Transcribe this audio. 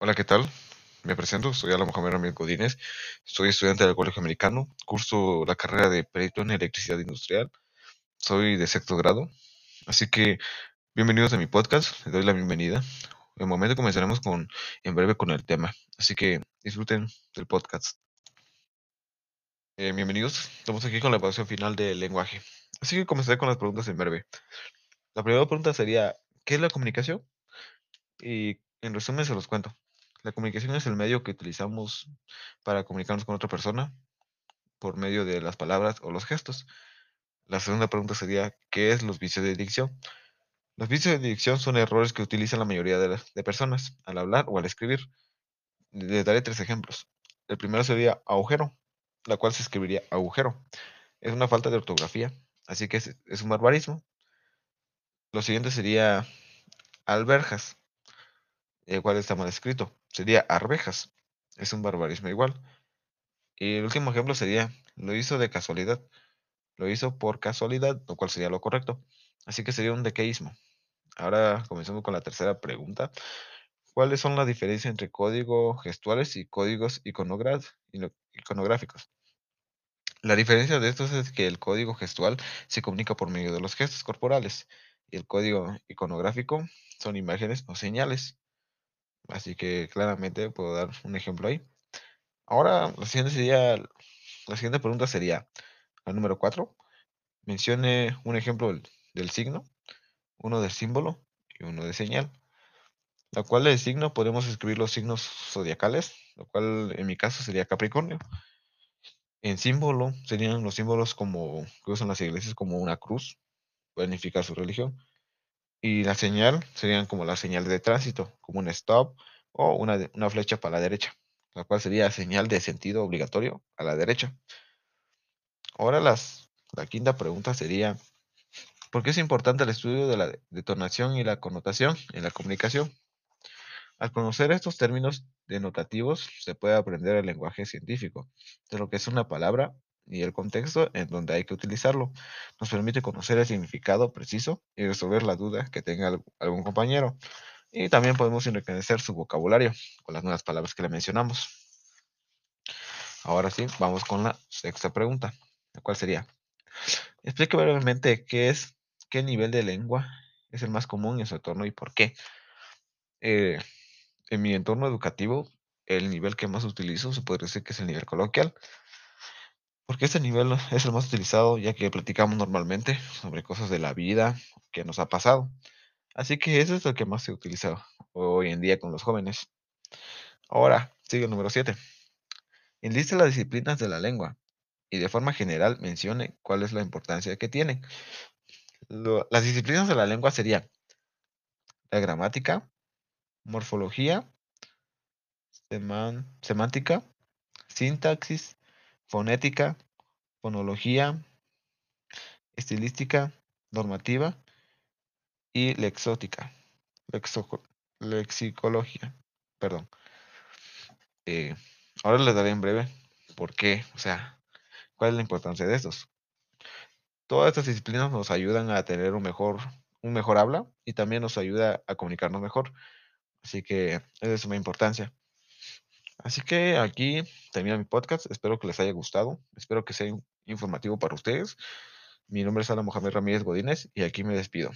Hola, ¿qué tal? Me presento, soy Alan Mohamed Ramírez Godínez, soy estudiante del Colegio Americano, curso la carrera de Perito en Electricidad Industrial, soy de sexto grado, así que bienvenidos a mi podcast, les doy la bienvenida. En el momento comenzaremos con, en breve con el tema, así que disfruten del podcast. Eh, bienvenidos, estamos aquí con la evaluación final del lenguaje, así que comenzaré con las preguntas en breve. La primera pregunta sería, ¿qué es la comunicación? Y en resumen se los cuento. La comunicación es el medio que utilizamos para comunicarnos con otra persona por medio de las palabras o los gestos. La segunda pregunta sería, ¿qué es los vicios de dicción? Los vicios de dicción son errores que utilizan la mayoría de, las, personas al hablar o al escribir. Les daré tres ejemplos. El primero sería agujero, la cual se escribiría agujero. Es una falta de ortografía, así que es, es un barbarismo. Lo siguiente sería alberjas, el cual está mal escrito. Sería arvejas. Es un barbarismo igual. Y el último ejemplo sería, lo hizo de casualidad. Lo hizo por casualidad, lo cual sería lo correcto. Así que sería un dequeísmo. Ahora comenzamos con la tercera pregunta. ¿Cuáles son las diferencias entre códigos gestuales y códigos iconográficos? La diferencia de estos es que el código gestual se comunica por medio de los gestos corporales y el código iconográfico son imágenes o señales. Así que claramente puedo dar un ejemplo ahí. Ahora, la siguiente sería, la siguiente pregunta sería, la número 4, mencione un ejemplo del, signo, uno del símbolo y uno de señal. La cual del signo podemos escribir los signos zodiacales, lo cual en mi caso sería Capricornio. En símbolo serían los símbolos como que usan las iglesias como una cruz, pueden indicar su religión. Y la señal serían como las señales de tránsito, como un stop o una, una flecha para la derecha, la cual sería señal de sentido obligatorio a la derecha. Ahora las, la quinta pregunta sería, ¿por qué es importante el estudio de la detonación y la connotación en la comunicación? Al conocer estos términos denotativos se puede aprender el lenguaje científico, de lo que es una palabra y el contexto en donde hay que utilizarlo. Nos permite conocer el significado preciso y resolver la duda que tenga algún compañero. Y también podemos enriquecer su vocabulario con las nuevas palabras que le mencionamos. Ahora sí, vamos con la sexta pregunta, la cual sería, explique brevemente qué es, qué nivel de lengua es el más común en su entorno y por qué. Eh, en mi entorno educativo, el nivel que más utilizo se podría decir que es el nivel coloquial, porque este nivel es el más utilizado ya que platicamos normalmente sobre cosas de la vida que nos ha pasado. Así que ese es el que más se utiliza hoy en día con los jóvenes. Ahora, sigue el número 7. Enliste las disciplinas de la lengua y de forma general mencione cuál es la importancia que tienen. Lo, las disciplinas de la lengua serían la gramática, morfología, semántica, sintaxis, fonética, fonología, estilística, normativa y lexótica, lexicología, perdón. Eh, ahora les daré en breve por qué, o sea, cuál es la importancia de estos. Todas estas disciplinas nos ayudan a tener un mejor, un mejor habla y también nos ayuda a comunicarnos mejor. Así que es una importancia. Así que aquí termina mi podcast. Espero que les haya gustado. Espero que sea informativo para ustedes. Mi nombre es Alan Mohamed Ramírez Godínez y aquí me despido.